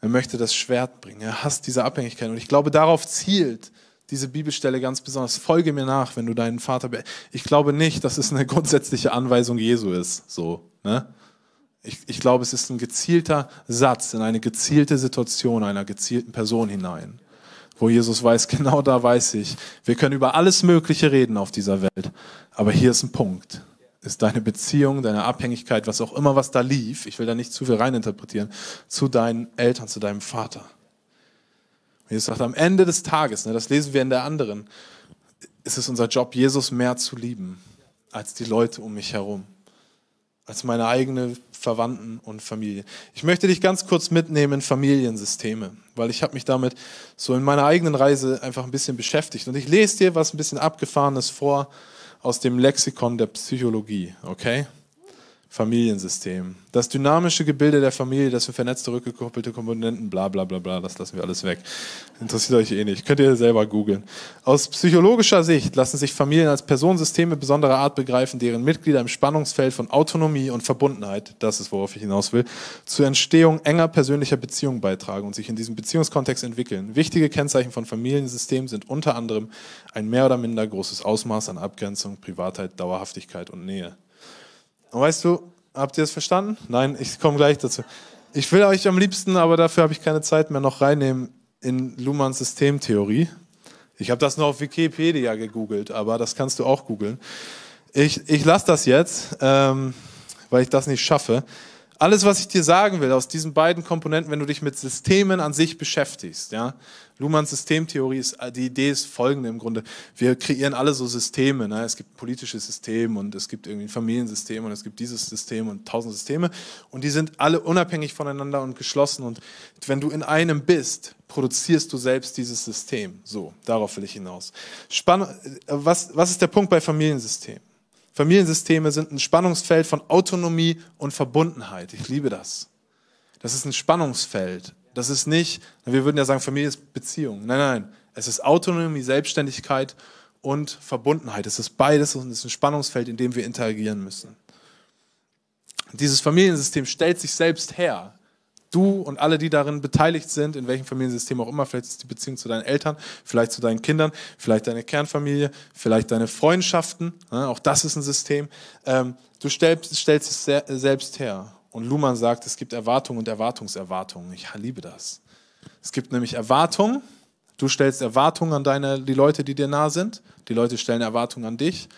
Er möchte das Schwert bringen. Er hasst diese Abhängigkeit. Und ich glaube, darauf zielt diese Bibelstelle ganz besonders. Folge mir nach, wenn du deinen Vater. Ich glaube nicht, dass es eine grundsätzliche Anweisung Jesu ist. So, ne? Ich, ich glaube, es ist ein gezielter Satz in eine gezielte Situation einer gezielten Person hinein, wo Jesus weiß, genau da weiß ich, wir können über alles Mögliche reden auf dieser Welt, aber hier ist ein Punkt. Ist deine Beziehung, deine Abhängigkeit, was auch immer, was da lief, ich will da nicht zu viel reininterpretieren, zu deinen Eltern, zu deinem Vater. Jesus sagt, am Ende des Tages, ne, das lesen wir in der anderen, ist es unser Job, Jesus mehr zu lieben als die Leute um mich herum, als meine eigene Verwandten und Familie. Ich möchte dich ganz kurz mitnehmen in Familiensysteme, weil ich habe mich damit so in meiner eigenen Reise einfach ein bisschen beschäftigt. Und ich lese dir was ein bisschen abgefahrenes vor aus dem Lexikon der Psychologie, okay? Familiensystem. Das dynamische Gebilde der Familie, das für vernetzte, rückgekoppelte Komponenten, bla bla bla bla, das lassen wir alles weg. Interessiert euch eh nicht. Könnt ihr selber googeln. Aus psychologischer Sicht lassen sich Familien als Personensysteme besonderer Art begreifen, deren Mitglieder im Spannungsfeld von Autonomie und Verbundenheit, das ist worauf ich hinaus will, zur Entstehung enger persönlicher Beziehungen beitragen und sich in diesem Beziehungskontext entwickeln. Wichtige Kennzeichen von Familiensystemen sind unter anderem ein mehr oder minder großes Ausmaß an Abgrenzung, Privatheit, Dauerhaftigkeit und Nähe. Und weißt du, habt ihr es verstanden? Nein, ich komme gleich dazu. Ich will euch am liebsten, aber dafür habe ich keine Zeit mehr, noch reinnehmen in Luhmanns Systemtheorie. Ich habe das nur auf Wikipedia gegoogelt, aber das kannst du auch googeln. Ich, ich lasse das jetzt, ähm, weil ich das nicht schaffe. Alles, was ich dir sagen will aus diesen beiden Komponenten, wenn du dich mit Systemen an sich beschäftigst, ja, Luhmanns Systemtheorie ist, äh, die Idee ist folgende im Grunde. Wir kreieren alle so Systeme. Ne? Es gibt politische Systeme und es gibt irgendwie ein Familiensystem und es gibt dieses System und tausend Systeme. Und die sind alle unabhängig voneinander und geschlossen. Und wenn du in einem bist, produzierst du selbst dieses System. So, darauf will ich hinaus. Spann äh, was, was ist der Punkt bei Familiensystemen? Familiensysteme sind ein Spannungsfeld von Autonomie und Verbundenheit. Ich liebe das. Das ist ein Spannungsfeld. Das ist nicht, wir würden ja sagen, Familie ist Beziehung. Nein, nein. Es ist Autonomie, Selbstständigkeit und Verbundenheit. Es ist beides und es ist ein Spannungsfeld, in dem wir interagieren müssen. Dieses Familiensystem stellt sich selbst her. Du und alle, die darin beteiligt sind, in welchem Familiensystem auch immer, vielleicht ist die Beziehung zu deinen Eltern, vielleicht zu deinen Kindern, vielleicht deine Kernfamilie, vielleicht deine Freundschaften, auch das ist ein System. Ähm, du stellst, stellst es selbst her. Und Luhmann sagt, es gibt Erwartungen und Erwartungserwartungen. Ich liebe das. Es gibt nämlich Erwartungen. Du stellst Erwartungen an deine, die Leute, die dir nah sind. Die Leute stellen Erwartungen an dich.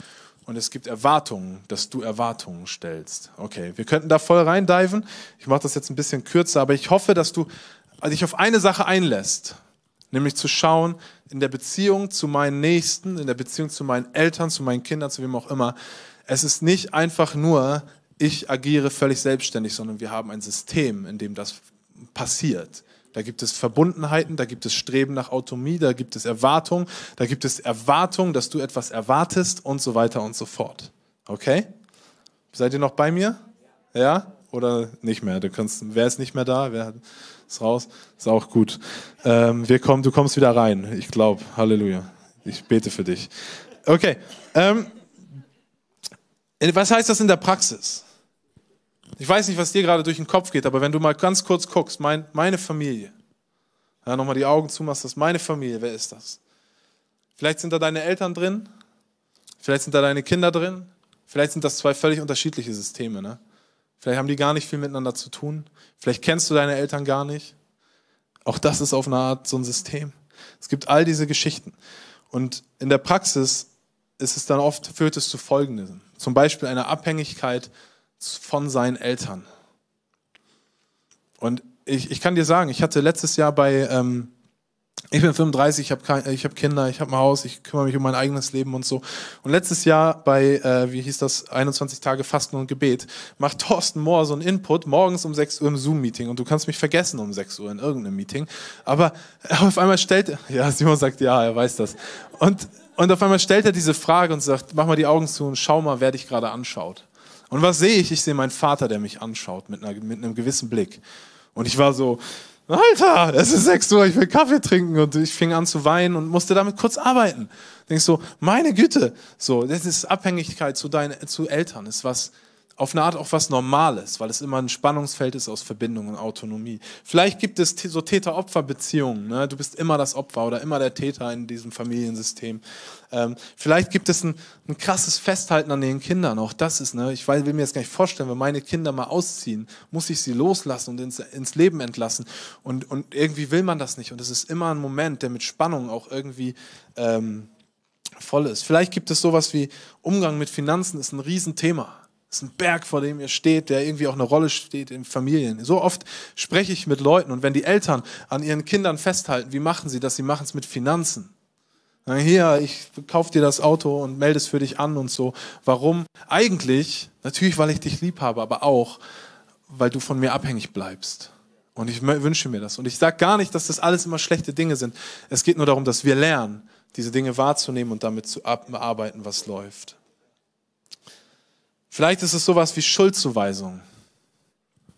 Und es gibt Erwartungen, dass du Erwartungen stellst. Okay, wir könnten da voll reindiven. Ich mache das jetzt ein bisschen kürzer, aber ich hoffe, dass du dich auf eine Sache einlässt. Nämlich zu schauen, in der Beziehung zu meinen Nächsten, in der Beziehung zu meinen Eltern, zu meinen Kindern, zu wem auch immer. Es ist nicht einfach nur ich agiere völlig selbstständig, sondern wir haben ein System, in dem das passiert. Da gibt es Verbundenheiten, da gibt es Streben nach Autonomie, da gibt es Erwartung, da gibt es Erwartung, dass du etwas erwartest und so weiter und so fort. Okay? Seid ihr noch bei mir? Ja? Oder nicht mehr? Du kannst, wer ist nicht mehr da? Wer ist raus? Ist auch gut. Ähm, wir kommen, du kommst wieder rein. Ich glaube. Halleluja. Ich bete für dich. Okay. Ähm, was heißt das in der Praxis? Ich weiß nicht, was dir gerade durch den Kopf geht, aber wenn du mal ganz kurz guckst, mein, meine Familie, ja, nochmal die Augen zumachst, das ist meine Familie, wer ist das? Vielleicht sind da deine Eltern drin, vielleicht sind da deine Kinder drin, vielleicht sind das zwei völlig unterschiedliche Systeme. Ne? Vielleicht haben die gar nicht viel miteinander zu tun, vielleicht kennst du deine Eltern gar nicht. Auch das ist auf eine Art so ein System. Es gibt all diese Geschichten. Und in der Praxis ist es dann oft, führt es zu Folgendem. Zum Beispiel einer Abhängigkeit von seinen Eltern. Und ich, ich kann dir sagen, ich hatte letztes Jahr bei, ähm, ich bin 35, ich habe ich hab Kinder, ich habe ein Haus, ich kümmere mich um mein eigenes Leben und so. Und letztes Jahr bei, äh, wie hieß das, 21 Tage Fasten und Gebet, macht Thorsten Mohr so einen Input morgens um 6 Uhr im Zoom-Meeting. Und du kannst mich vergessen um 6 Uhr in irgendeinem Meeting. Aber auf einmal stellt, ja, Simon sagt, ja, er weiß das. Und, und auf einmal stellt er diese Frage und sagt, mach mal die Augen zu und schau mal, wer dich gerade anschaut. Und was sehe ich? Ich sehe meinen Vater, der mich anschaut mit, einer, mit einem gewissen Blick. Und ich war so, Alter, es ist 6 Uhr, ich will Kaffee trinken und ich fing an zu weinen und musste damit kurz arbeiten. Denkst so, meine Güte, so, das ist Abhängigkeit zu deinen, zu Eltern, ist was auf eine Art auch was Normales, weil es immer ein Spannungsfeld ist aus Verbindung und Autonomie. Vielleicht gibt es so Täter-Opfer-Beziehungen. Ne? Du bist immer das Opfer oder immer der Täter in diesem Familiensystem. Ähm, vielleicht gibt es ein, ein, krasses Festhalten an den Kindern. Auch das ist, ne? ich will mir jetzt gar nicht vorstellen, wenn meine Kinder mal ausziehen, muss ich sie loslassen und ins, ins Leben entlassen. Und, und irgendwie will man das nicht. Und es ist immer ein Moment, der mit Spannung auch irgendwie ähm, voll ist. Vielleicht gibt es sowas wie Umgang mit Finanzen, ist ein Riesenthema. Das ist ein Berg, vor dem ihr steht, der irgendwie auch eine Rolle steht in Familien. So oft spreche ich mit Leuten und wenn die Eltern an ihren Kindern festhalten, wie machen sie das? Sie machen es mit Finanzen. Hier, ich kauf dir das Auto und melde es für dich an und so. Warum? Eigentlich, natürlich, weil ich dich lieb habe, aber auch, weil du von mir abhängig bleibst. Und ich wünsche mir das. Und ich sage gar nicht, dass das alles immer schlechte Dinge sind. Es geht nur darum, dass wir lernen, diese Dinge wahrzunehmen und damit zu arbeiten, was läuft. Vielleicht ist es sowas wie Schuldzuweisung.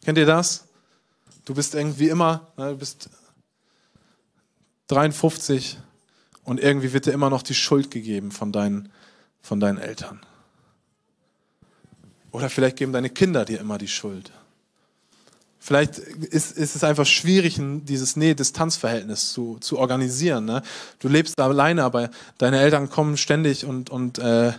Kennt ihr das? Du bist irgendwie immer, ne, du bist 53 und irgendwie wird dir immer noch die Schuld gegeben von deinen, von deinen Eltern. Oder vielleicht geben deine Kinder dir immer die Schuld. Vielleicht ist, ist es einfach schwierig, dieses Nähe-Distanz-Verhältnis zu, zu organisieren. Ne? Du lebst alleine, aber deine Eltern kommen ständig und, und äh,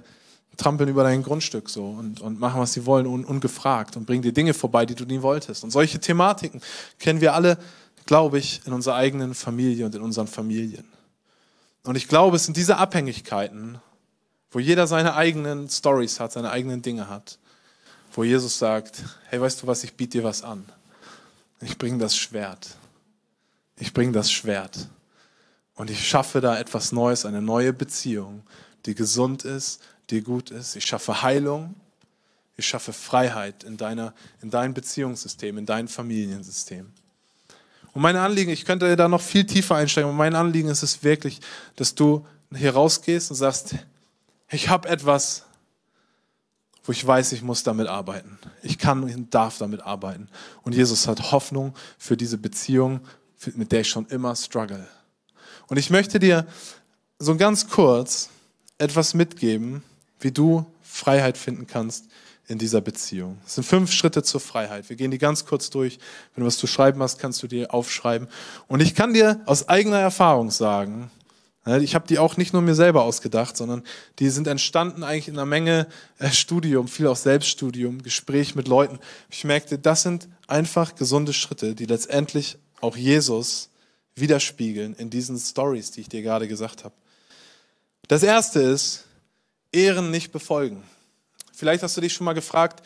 trampeln über dein Grundstück so und, und machen, was sie wollen, un, ungefragt und bringen dir Dinge vorbei, die du nie wolltest. Und solche Thematiken kennen wir alle, glaube ich, in unserer eigenen Familie und in unseren Familien. Und ich glaube, es sind diese Abhängigkeiten, wo jeder seine eigenen Stories hat, seine eigenen Dinge hat, wo Jesus sagt, hey, weißt du was, ich biete dir was an. Ich bringe das Schwert. Ich bringe das Schwert. Und ich schaffe da etwas Neues, eine neue Beziehung, die gesund ist, dir gut ist. Ich schaffe Heilung. Ich schaffe Freiheit in, deiner, in dein Beziehungssystem, in dein Familiensystem. Und mein Anliegen, ich könnte da noch viel tiefer einsteigen, aber mein Anliegen ist es wirklich, dass du hier rausgehst und sagst, ich habe etwas, wo ich weiß, ich muss damit arbeiten. Ich kann und darf damit arbeiten. Und Jesus hat Hoffnung für diese Beziehung, mit der ich schon immer struggle. Und ich möchte dir so ganz kurz etwas mitgeben, wie du Freiheit finden kannst in dieser Beziehung. Es sind fünf Schritte zur Freiheit. Wir gehen die ganz kurz durch. Wenn du was zu schreiben hast, kannst du dir aufschreiben. Und ich kann dir aus eigener Erfahrung sagen, ich habe die auch nicht nur mir selber ausgedacht, sondern die sind entstanden eigentlich in einer Menge äh, Studium, viel auch Selbststudium, Gespräch mit Leuten. Ich merkte, das sind einfach gesunde Schritte, die letztendlich auch Jesus widerspiegeln in diesen Stories, die ich dir gerade gesagt habe. Das erste ist, Ehren nicht befolgen. Vielleicht hast du dich schon mal gefragt,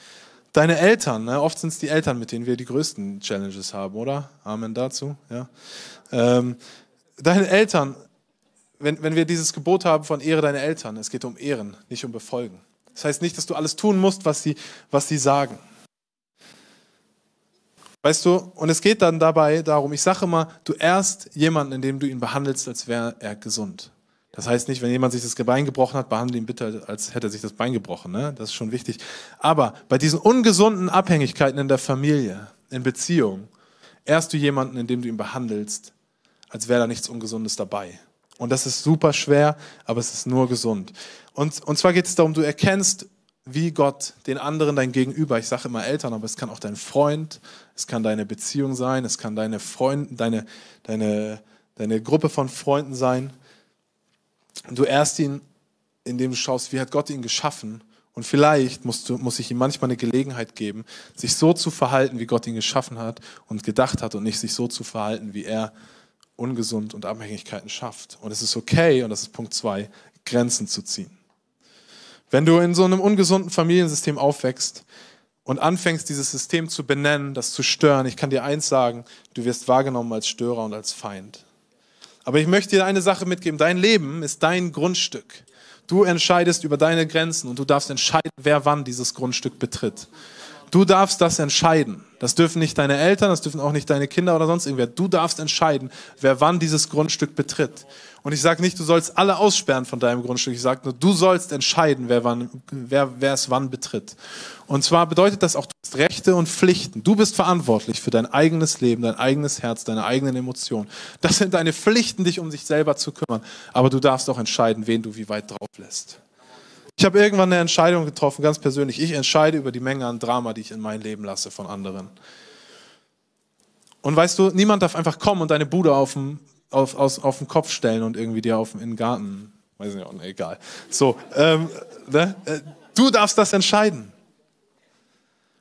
deine Eltern, ne? oft sind es die Eltern, mit denen wir die größten Challenges haben, oder? Amen dazu. Ja. Ähm, deine Eltern, wenn, wenn wir dieses Gebot haben von Ehre deine Eltern, es geht um Ehren, nicht um Befolgen. Das heißt nicht, dass du alles tun musst, was sie, was sie sagen. Weißt du, und es geht dann dabei darum, ich sage immer, du ehrst jemanden, indem du ihn behandelst, als wäre er gesund. Das heißt nicht, wenn jemand sich das Bein gebrochen hat, behandle ihn bitte, als hätte er sich das Bein gebrochen. Ne? Das ist schon wichtig. Aber bei diesen ungesunden Abhängigkeiten in der Familie, in Beziehung, ehrst du jemanden, indem du ihn behandelst, als wäre da nichts Ungesundes dabei. Und das ist super schwer, aber es ist nur gesund. Und, und zwar geht es darum, du erkennst, wie Gott den anderen, dein Gegenüber, ich sage immer Eltern, aber es kann auch dein Freund, es kann deine Beziehung sein, es kann deine Freunde, deine, deine, deine Gruppe von Freunden sein, du erst ihn, indem du schaust, wie hat Gott ihn geschaffen. Und vielleicht musst du, muss ich ihm manchmal eine Gelegenheit geben, sich so zu verhalten, wie Gott ihn geschaffen hat und gedacht hat und nicht sich so zu verhalten, wie er ungesund und Abhängigkeiten schafft. Und es ist okay, und das ist Punkt zwei, Grenzen zu ziehen. Wenn du in so einem ungesunden Familiensystem aufwächst und anfängst, dieses System zu benennen, das zu stören, ich kann dir eins sagen, du wirst wahrgenommen als Störer und als Feind. Aber ich möchte dir eine Sache mitgeben. Dein Leben ist dein Grundstück. Du entscheidest über deine Grenzen und du darfst entscheiden, wer wann dieses Grundstück betritt. Du darfst das entscheiden. Das dürfen nicht deine Eltern, das dürfen auch nicht deine Kinder oder sonst irgendwer. Du darfst entscheiden, wer wann dieses Grundstück betritt. Und ich sage nicht, du sollst alle aussperren von deinem Grundstück. Ich sage nur, du sollst entscheiden, wer, wann, wer, wer es wann betritt. Und zwar bedeutet das auch, du hast Rechte und Pflichten. Du bist verantwortlich für dein eigenes Leben, dein eigenes Herz, deine eigenen Emotionen. Das sind deine Pflichten, dich um sich selber zu kümmern. Aber du darfst auch entscheiden, wen du wie weit drauf lässt. Ich habe irgendwann eine Entscheidung getroffen, ganz persönlich. Ich entscheide über die Menge an Drama, die ich in mein Leben lasse von anderen. Und weißt du, niemand darf einfach kommen und deine Bude auf den, auf, aus, auf den Kopf stellen und irgendwie dir auf, in den Garten, weiß nicht, oh, egal. So, ähm, ne? Äh, du darfst das entscheiden.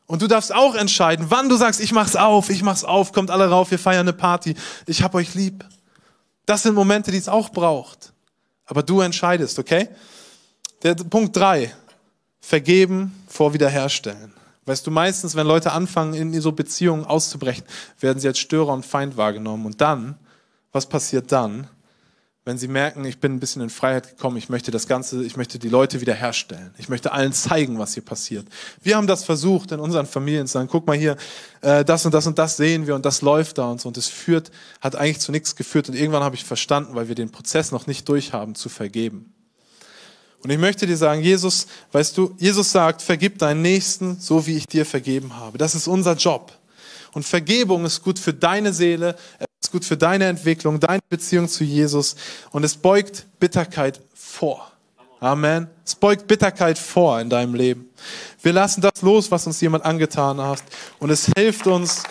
Und du darfst auch entscheiden, wann du sagst, ich mach's auf, ich mach's auf, kommt alle rauf, wir feiern eine Party, ich hab euch lieb. Das sind Momente, die es auch braucht. Aber du entscheidest, okay? Der Punkt drei: Vergeben vor Wiederherstellen. Weißt du, meistens, wenn Leute anfangen, in so Beziehungen auszubrechen, werden sie als Störer und Feind wahrgenommen. Und dann, was passiert dann? wenn sie merken, ich bin ein bisschen in Freiheit gekommen, ich möchte das Ganze, ich möchte die Leute wiederherstellen. Ich möchte allen zeigen, was hier passiert. Wir haben das versucht in unseren Familien zu sagen, guck mal hier, äh, das und das und das sehen wir und das läuft da und so. Und es führt, hat eigentlich zu nichts geführt. Und irgendwann habe ich verstanden, weil wir den Prozess noch nicht durchhaben, zu vergeben. Und ich möchte dir sagen, Jesus, weißt du, Jesus sagt, vergib deinen Nächsten, so wie ich dir vergeben habe. Das ist unser Job. Und Vergebung ist gut für deine Seele, ist gut für deine Entwicklung, deine Beziehung zu Jesus und es beugt Bitterkeit vor. Amen. Es beugt Bitterkeit vor in deinem Leben. Wir lassen das los, was uns jemand angetan hat und es hilft uns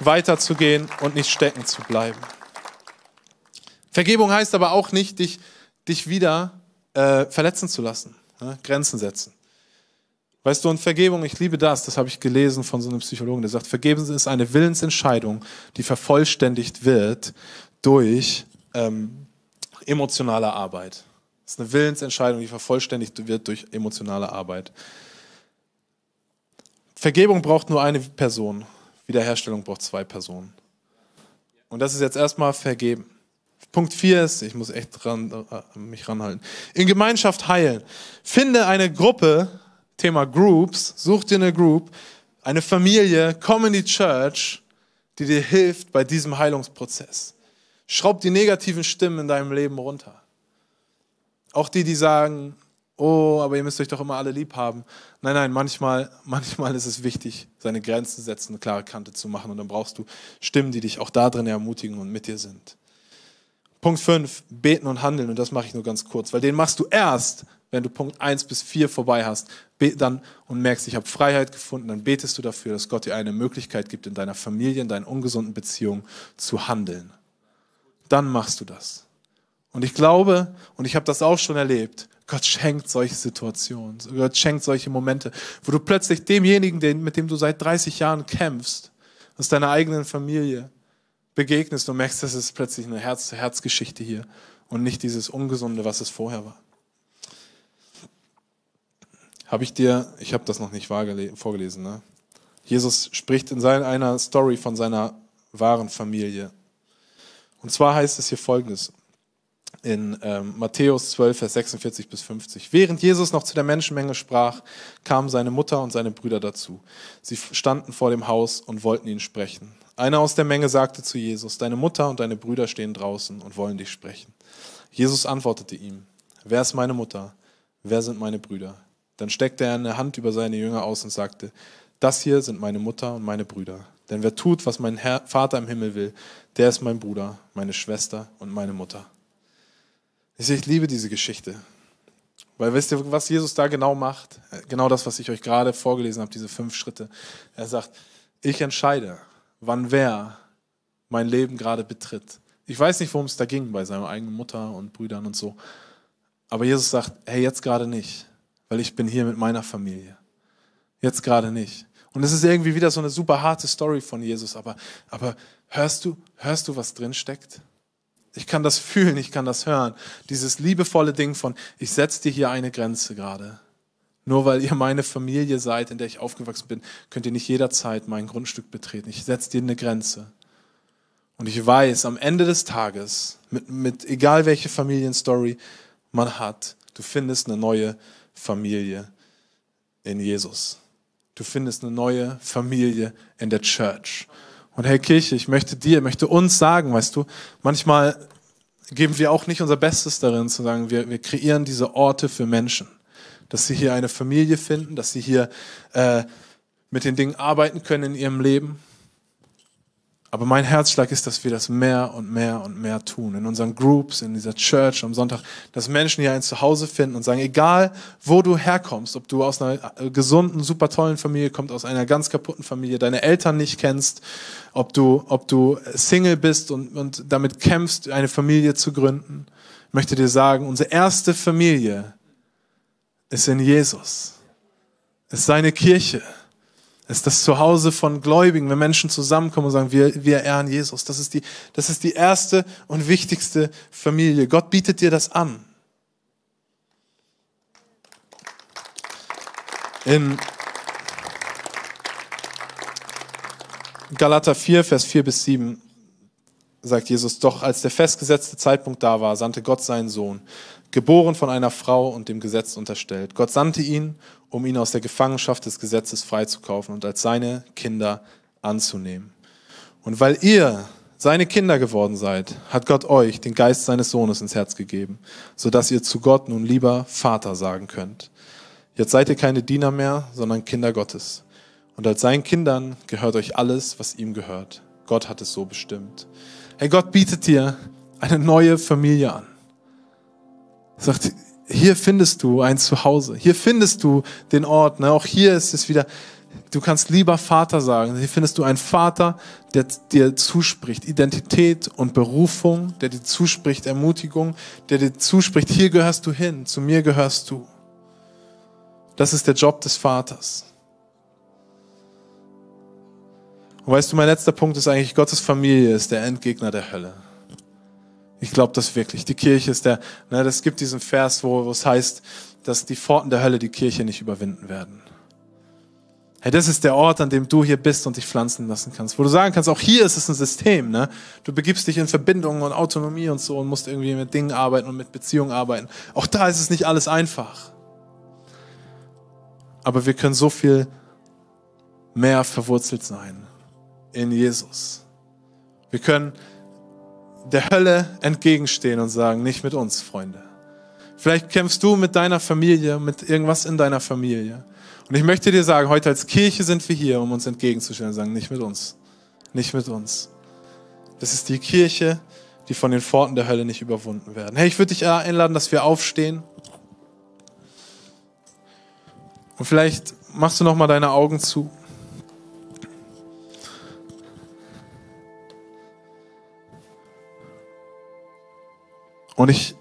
weiterzugehen und nicht stecken zu bleiben. Vergebung heißt aber auch nicht, dich, dich wieder äh, verletzen zu lassen, ne? Grenzen setzen. Weißt du, und Vergebung, ich liebe das, das habe ich gelesen von so einem Psychologen, der sagt, Vergeben ist eine Willensentscheidung, die vervollständigt wird durch ähm, emotionale Arbeit. Das ist eine Willensentscheidung, die vervollständigt wird durch emotionale Arbeit. Vergebung braucht nur eine Person, Wiederherstellung braucht zwei Personen. Und das ist jetzt erstmal vergeben. Punkt 4 ist, ich muss echt ran, äh, mich ranhalten. In Gemeinschaft heilen. Finde eine Gruppe, Thema Groups, such dir eine Group, eine Familie, komm in die Church, die dir hilft bei diesem Heilungsprozess. Schraub die negativen Stimmen in deinem Leben runter. Auch die, die sagen, oh, aber ihr müsst euch doch immer alle lieb haben. Nein, nein, manchmal, manchmal ist es wichtig, seine Grenzen setzen, eine klare Kante zu machen. Und dann brauchst du Stimmen, die dich auch da drin ermutigen und mit dir sind. Punkt 5, beten und handeln. Und das mache ich nur ganz kurz, weil den machst du erst, wenn du Punkt 1 bis 4 vorbei hast, dann und merkst, ich habe Freiheit gefunden, dann betest du dafür, dass Gott dir eine Möglichkeit gibt, in deiner Familie, in deinen ungesunden Beziehungen zu handeln. Dann machst du das. Und ich glaube, und ich habe das auch schon erlebt, Gott schenkt solche Situationen, Gott schenkt solche Momente, wo du plötzlich demjenigen, mit dem du seit 30 Jahren kämpfst, aus deiner eigenen Familie, begegnest und merkst, das ist plötzlich eine Herz-zu-Herz-Geschichte hier und nicht dieses Ungesunde, was es vorher war habe ich dir, ich habe das noch nicht vorgelesen, ne? Jesus spricht in einer Story von seiner wahren Familie. Und zwar heißt es hier folgendes in ähm, Matthäus 12, Vers 46 bis 50. Während Jesus noch zu der Menschenmenge sprach, kamen seine Mutter und seine Brüder dazu. Sie standen vor dem Haus und wollten ihn sprechen. Einer aus der Menge sagte zu Jesus, deine Mutter und deine Brüder stehen draußen und wollen dich sprechen. Jesus antwortete ihm, wer ist meine Mutter? Wer sind meine Brüder? Dann steckte er eine Hand über seine Jünger aus und sagte, das hier sind meine Mutter und meine Brüder. Denn wer tut, was mein Herr, Vater im Himmel will, der ist mein Bruder, meine Schwester und meine Mutter. Ich liebe diese Geschichte. Weil wisst ihr, was Jesus da genau macht? Genau das, was ich euch gerade vorgelesen habe, diese fünf Schritte. Er sagt, ich entscheide, wann wer mein Leben gerade betritt. Ich weiß nicht, worum es da ging bei seiner eigenen Mutter und Brüdern und so. Aber Jesus sagt, hey, jetzt gerade nicht weil ich bin hier mit meiner Familie. Jetzt gerade nicht. Und es ist irgendwie wieder so eine super harte Story von Jesus, aber, aber hörst du, hörst du, was drin steckt? Ich kann das fühlen, ich kann das hören. Dieses liebevolle Ding von, ich setze dir hier eine Grenze gerade. Nur weil ihr meine Familie seid, in der ich aufgewachsen bin, könnt ihr nicht jederzeit mein Grundstück betreten. Ich setze dir eine Grenze. Und ich weiß, am Ende des Tages, mit, mit egal welche Familienstory man hat, du findest eine neue Familie in Jesus. Du findest eine neue Familie in der Church. Und hey Kirche, ich möchte dir, möchte uns sagen, weißt du, manchmal geben wir auch nicht unser Bestes darin zu sagen, wir, wir kreieren diese Orte für Menschen, dass sie hier eine Familie finden, dass sie hier äh, mit den Dingen arbeiten können in ihrem Leben. Aber mein Herzschlag ist, dass wir das mehr und mehr und mehr tun. In unseren Groups, in dieser Church am Sonntag, dass Menschen hier ein Zuhause finden und sagen, egal wo du herkommst, ob du aus einer gesunden, super tollen Familie kommst, aus einer ganz kaputten Familie, deine Eltern nicht kennst, ob du, ob du Single bist und, und damit kämpfst, eine Familie zu gründen, ich möchte dir sagen, unsere erste Familie ist in Jesus. Ist seine Kirche. Es ist das Zuhause von Gläubigen, wenn Menschen zusammenkommen und sagen, wir, wir ehren Jesus. Das ist, die, das ist die erste und wichtigste Familie. Gott bietet dir das an. In Galater 4, Vers 4 bis 7 sagt Jesus, doch als der festgesetzte Zeitpunkt da war, sandte Gott seinen Sohn, geboren von einer Frau und dem Gesetz unterstellt. Gott sandte ihn, um ihn aus der Gefangenschaft des Gesetzes freizukaufen und als seine Kinder anzunehmen. Und weil ihr seine Kinder geworden seid, hat Gott euch den Geist seines Sohnes ins Herz gegeben, sodass ihr zu Gott nun lieber Vater sagen könnt. Jetzt seid ihr keine Diener mehr, sondern Kinder Gottes. Und als seinen Kindern gehört euch alles, was ihm gehört. Gott hat es so bestimmt. Hey, Gott bietet dir eine neue Familie an. Er sagt, hier findest du ein Zuhause. Hier findest du den Ort. Ne? Auch hier ist es wieder, du kannst lieber Vater sagen. Hier findest du einen Vater, der dir zuspricht Identität und Berufung, der dir zuspricht Ermutigung, der dir zuspricht, hier gehörst du hin, zu mir gehörst du. Das ist der Job des Vaters. Und weißt du, mein letzter Punkt ist eigentlich, Gottes Familie ist der Endgegner der Hölle. Ich glaube das wirklich. Die Kirche ist der, ne, das gibt diesen Vers, wo, wo es heißt, dass die Pforten der Hölle die Kirche nicht überwinden werden. Hey, das ist der Ort, an dem du hier bist und dich pflanzen lassen kannst. Wo du sagen kannst, auch hier ist es ein System. Ne? Du begibst dich in Verbindungen und Autonomie und so und musst irgendwie mit Dingen arbeiten und mit Beziehungen arbeiten. Auch da ist es nicht alles einfach. Aber wir können so viel mehr verwurzelt sein in Jesus. Wir können der Hölle entgegenstehen und sagen, nicht mit uns, Freunde. Vielleicht kämpfst du mit deiner Familie, mit irgendwas in deiner Familie. Und ich möchte dir sagen, heute als Kirche sind wir hier, um uns entgegenzustellen und sagen, nicht mit uns. Nicht mit uns. Das ist die Kirche, die von den Pforten der Hölle nicht überwunden werden. Hey, ich würde dich einladen, dass wir aufstehen. Und vielleicht machst du noch mal deine Augen zu. Und ich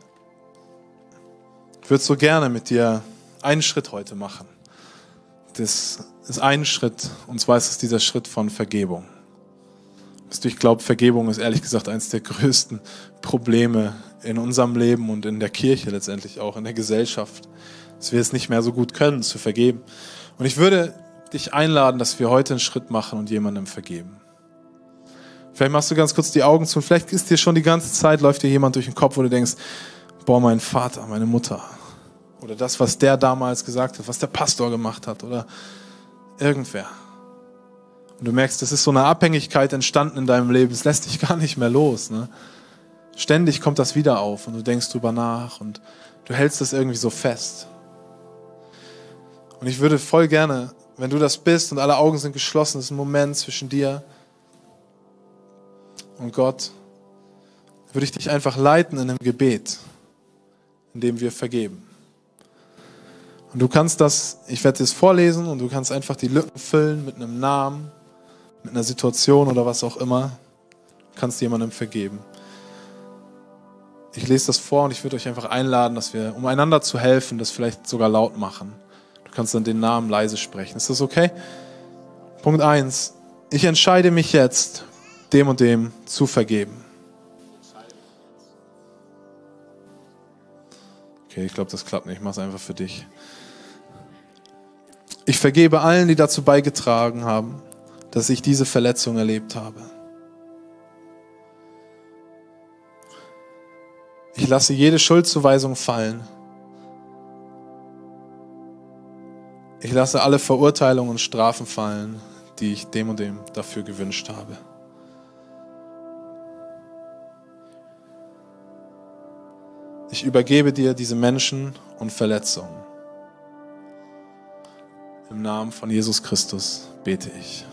würde so gerne mit dir einen Schritt heute machen. Das ist ein Schritt, und zwar ist es dieser Schritt von Vergebung. Ich glaube, Vergebung ist ehrlich gesagt eines der größten Probleme in unserem Leben und in der Kirche letztendlich auch, in der Gesellschaft, dass wir es nicht mehr so gut können, zu vergeben. Und ich würde dich einladen, dass wir heute einen Schritt machen und jemandem vergeben. Vielleicht machst du ganz kurz die Augen zu vielleicht ist dir schon die ganze Zeit, läuft dir jemand durch den Kopf, wo du denkst, boah, mein Vater, meine Mutter. Oder das, was der damals gesagt hat, was der Pastor gemacht hat oder irgendwer. Und du merkst, es ist so eine Abhängigkeit entstanden in deinem Leben, es lässt dich gar nicht mehr los. Ne? Ständig kommt das wieder auf und du denkst drüber nach und du hältst das irgendwie so fest. Und ich würde voll gerne, wenn du das bist und alle Augen sind geschlossen, das ist ein Moment zwischen dir und Gott, würde ich dich einfach leiten in einem Gebet, in dem wir vergeben. Und du kannst das, ich werde es vorlesen und du kannst einfach die Lücken füllen mit einem Namen, mit einer Situation oder was auch immer. Du kannst jemandem vergeben. Ich lese das vor und ich würde euch einfach einladen, dass wir, um einander zu helfen, das vielleicht sogar laut machen. Du kannst dann den Namen leise sprechen. Ist das okay? Punkt 1. Ich entscheide mich jetzt dem und dem zu vergeben. Okay, ich glaube, das klappt nicht. Ich mache es einfach für dich. Ich vergebe allen, die dazu beigetragen haben, dass ich diese Verletzung erlebt habe. Ich lasse jede Schuldzuweisung fallen. Ich lasse alle Verurteilungen und Strafen fallen, die ich dem und dem dafür gewünscht habe. ich übergebe dir diese Menschen und Verletzungen. Im Namen von Jesus Christus bete ich.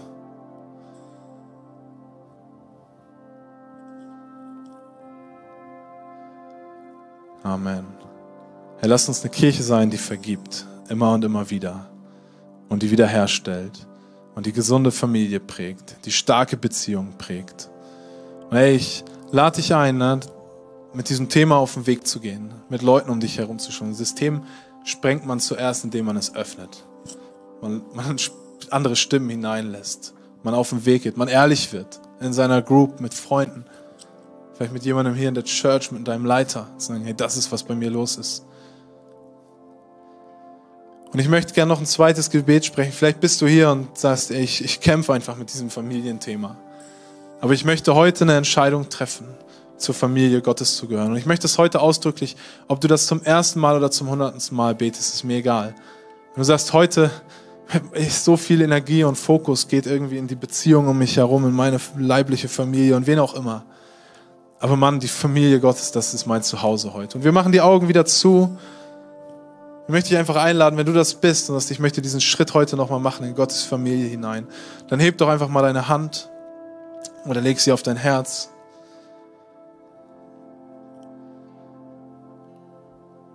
Amen. Herr, lass uns eine Kirche sein, die vergibt, immer und immer wieder, und die wiederherstellt, und die gesunde Familie prägt, die starke Beziehung prägt. Und hey, ich lade dich ein, ne? Mit diesem Thema auf den Weg zu gehen, mit Leuten um dich herum zu schauen. Ein System sprengt man zuerst, indem man es öffnet. Man, man andere Stimmen hineinlässt, man auf den Weg geht, man ehrlich wird in seiner Group mit Freunden, vielleicht mit jemandem hier in der Church, mit deinem Leiter, sagen, hey, das ist, was bei mir los ist. Und ich möchte gerne noch ein zweites Gebet sprechen. Vielleicht bist du hier und sagst, ey, ich, ich kämpfe einfach mit diesem Familienthema. Aber ich möchte heute eine Entscheidung treffen, zur Familie Gottes zu gehören. Und ich möchte es heute ausdrücklich, ob du das zum ersten Mal oder zum hundertsten Mal betest, ist mir egal. Wenn du sagst, heute so viel Energie und Fokus geht irgendwie in die Beziehung um mich herum, in meine leibliche Familie und wen auch immer. Aber Mann, die Familie Gottes, das ist mein Zuhause heute. Und wir machen die Augen wieder zu. Ich möchte dich einfach einladen, wenn du das bist und ich möchte diesen Schritt heute nochmal machen in Gottes Familie hinein, dann heb doch einfach mal deine Hand oder leg sie auf dein Herz.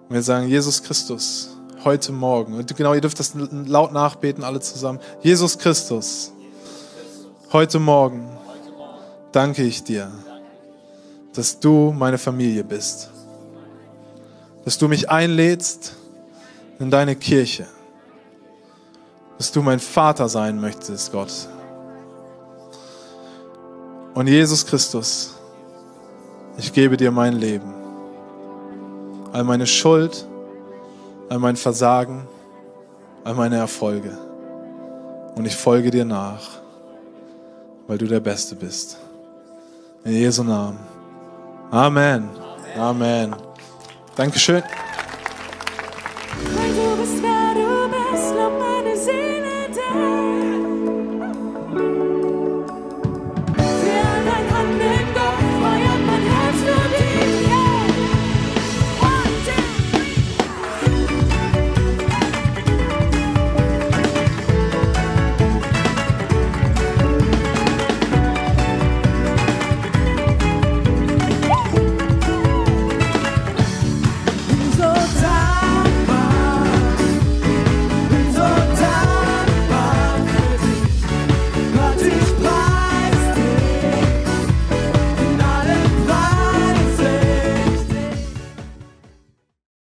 Und wir sagen, Jesus Christus, heute Morgen, und genau, ihr dürft das laut nachbeten, alle zusammen. Jesus Christus, heute Morgen danke ich dir, dass du meine Familie bist, dass du mich einlädst in deine Kirche, dass du mein Vater sein möchtest, Gott. Und Jesus Christus, ich gebe dir mein Leben, all meine Schuld, all mein Versagen, all meine Erfolge. Und ich folge dir nach, weil du der Beste bist. In Jesu Namen. Amen. Amen. Amen. Dankeschön.